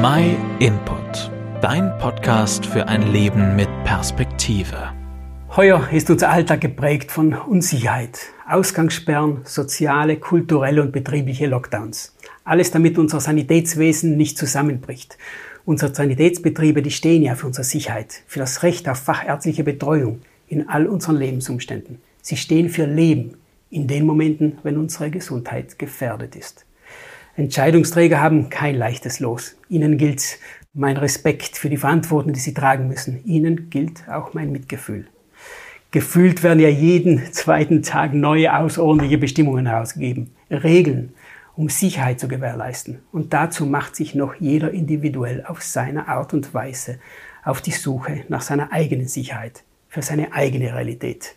My Input, dein Podcast für ein Leben mit Perspektive. Heuer ist unser Alltag geprägt von Unsicherheit, Ausgangssperren, soziale, kulturelle und betriebliche Lockdowns. Alles damit unser Sanitätswesen nicht zusammenbricht. Unsere Sanitätsbetriebe, die stehen ja für unsere Sicherheit, für das Recht auf fachärztliche Betreuung in all unseren Lebensumständen. Sie stehen für Leben in den Momenten, wenn unsere Gesundheit gefährdet ist. Entscheidungsträger haben kein leichtes Los. Ihnen gilt mein Respekt für die Verantwortung, die sie tragen müssen. Ihnen gilt auch mein Mitgefühl. Gefühlt werden ja jeden zweiten Tag neue außerordentliche Bestimmungen herausgegeben. Regeln, um Sicherheit zu gewährleisten. Und dazu macht sich noch jeder individuell auf seine Art und Weise auf die Suche nach seiner eigenen Sicherheit, für seine eigene Realität.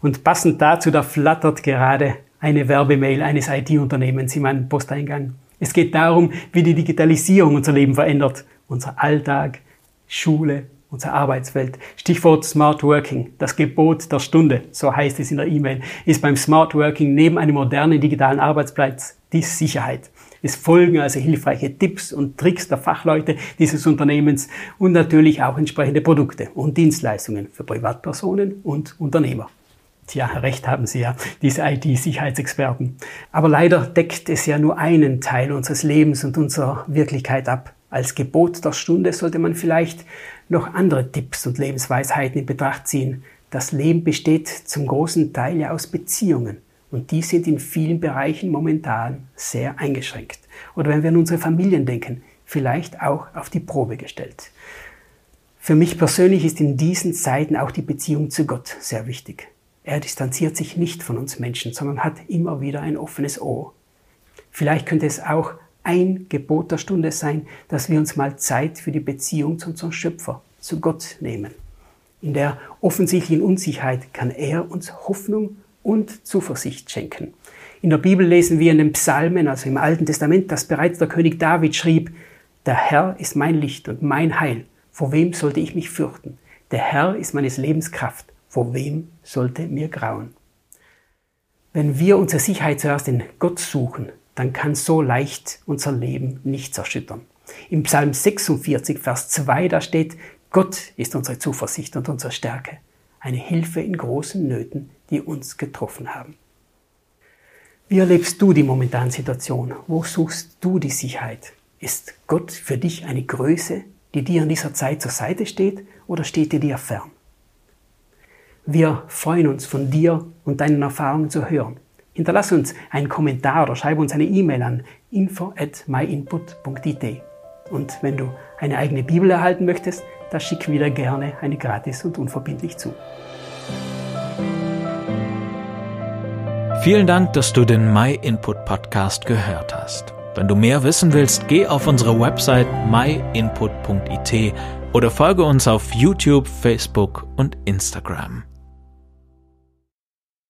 Und passend dazu, da flattert gerade eine Werbemail eines IT-Unternehmens in meinem Posteingang. Es geht darum, wie die Digitalisierung unser Leben verändert, unser Alltag, Schule, unsere Arbeitswelt. Stichwort Smart Working, das Gebot der Stunde, so heißt es in der E-Mail, ist beim Smart Working neben einem modernen digitalen Arbeitsplatz die Sicherheit. Es folgen also hilfreiche Tipps und Tricks der Fachleute dieses Unternehmens und natürlich auch entsprechende Produkte und Dienstleistungen für Privatpersonen und Unternehmer. Tja, recht haben Sie ja, diese IT-Sicherheitsexperten. Aber leider deckt es ja nur einen Teil unseres Lebens und unserer Wirklichkeit ab. Als Gebot der Stunde sollte man vielleicht noch andere Tipps und Lebensweisheiten in Betracht ziehen. Das Leben besteht zum großen Teil ja aus Beziehungen. Und die sind in vielen Bereichen momentan sehr eingeschränkt. Oder wenn wir an unsere Familien denken, vielleicht auch auf die Probe gestellt. Für mich persönlich ist in diesen Zeiten auch die Beziehung zu Gott sehr wichtig. Er distanziert sich nicht von uns Menschen, sondern hat immer wieder ein offenes Ohr. Vielleicht könnte es auch ein Gebot der Stunde sein, dass wir uns mal Zeit für die Beziehung zu unserem Schöpfer, zu Gott nehmen. In der offensichtlichen Unsicherheit kann er uns Hoffnung und Zuversicht schenken. In der Bibel lesen wir in den Psalmen, also im Alten Testament, dass bereits der König David schrieb, der Herr ist mein Licht und mein Heil. Vor wem sollte ich mich fürchten? Der Herr ist meines Lebens Kraft vor wem sollte mir grauen? Wenn wir unsere Sicherheit zuerst in Gott suchen, dann kann so leicht unser Leben nichts erschüttern. Im Psalm 46, Vers 2, da steht, Gott ist unsere Zuversicht und unsere Stärke, eine Hilfe in großen Nöten, die uns getroffen haben. Wie erlebst du die momentane Situation? Wo suchst du die Sicherheit? Ist Gott für dich eine Größe, die dir in dieser Zeit zur Seite steht oder steht er dir fern? Wir freuen uns, von dir und deinen Erfahrungen zu hören. Hinterlass uns einen Kommentar oder schreibe uns eine E-Mail an info at myinput.it. Und wenn du eine eigene Bibel erhalten möchtest, dann schick wieder gerne eine gratis und unverbindlich zu. Vielen Dank, dass du den MyInput Podcast gehört hast. Wenn du mehr wissen willst, geh auf unsere Website myinput.it oder folge uns auf YouTube, Facebook und Instagram.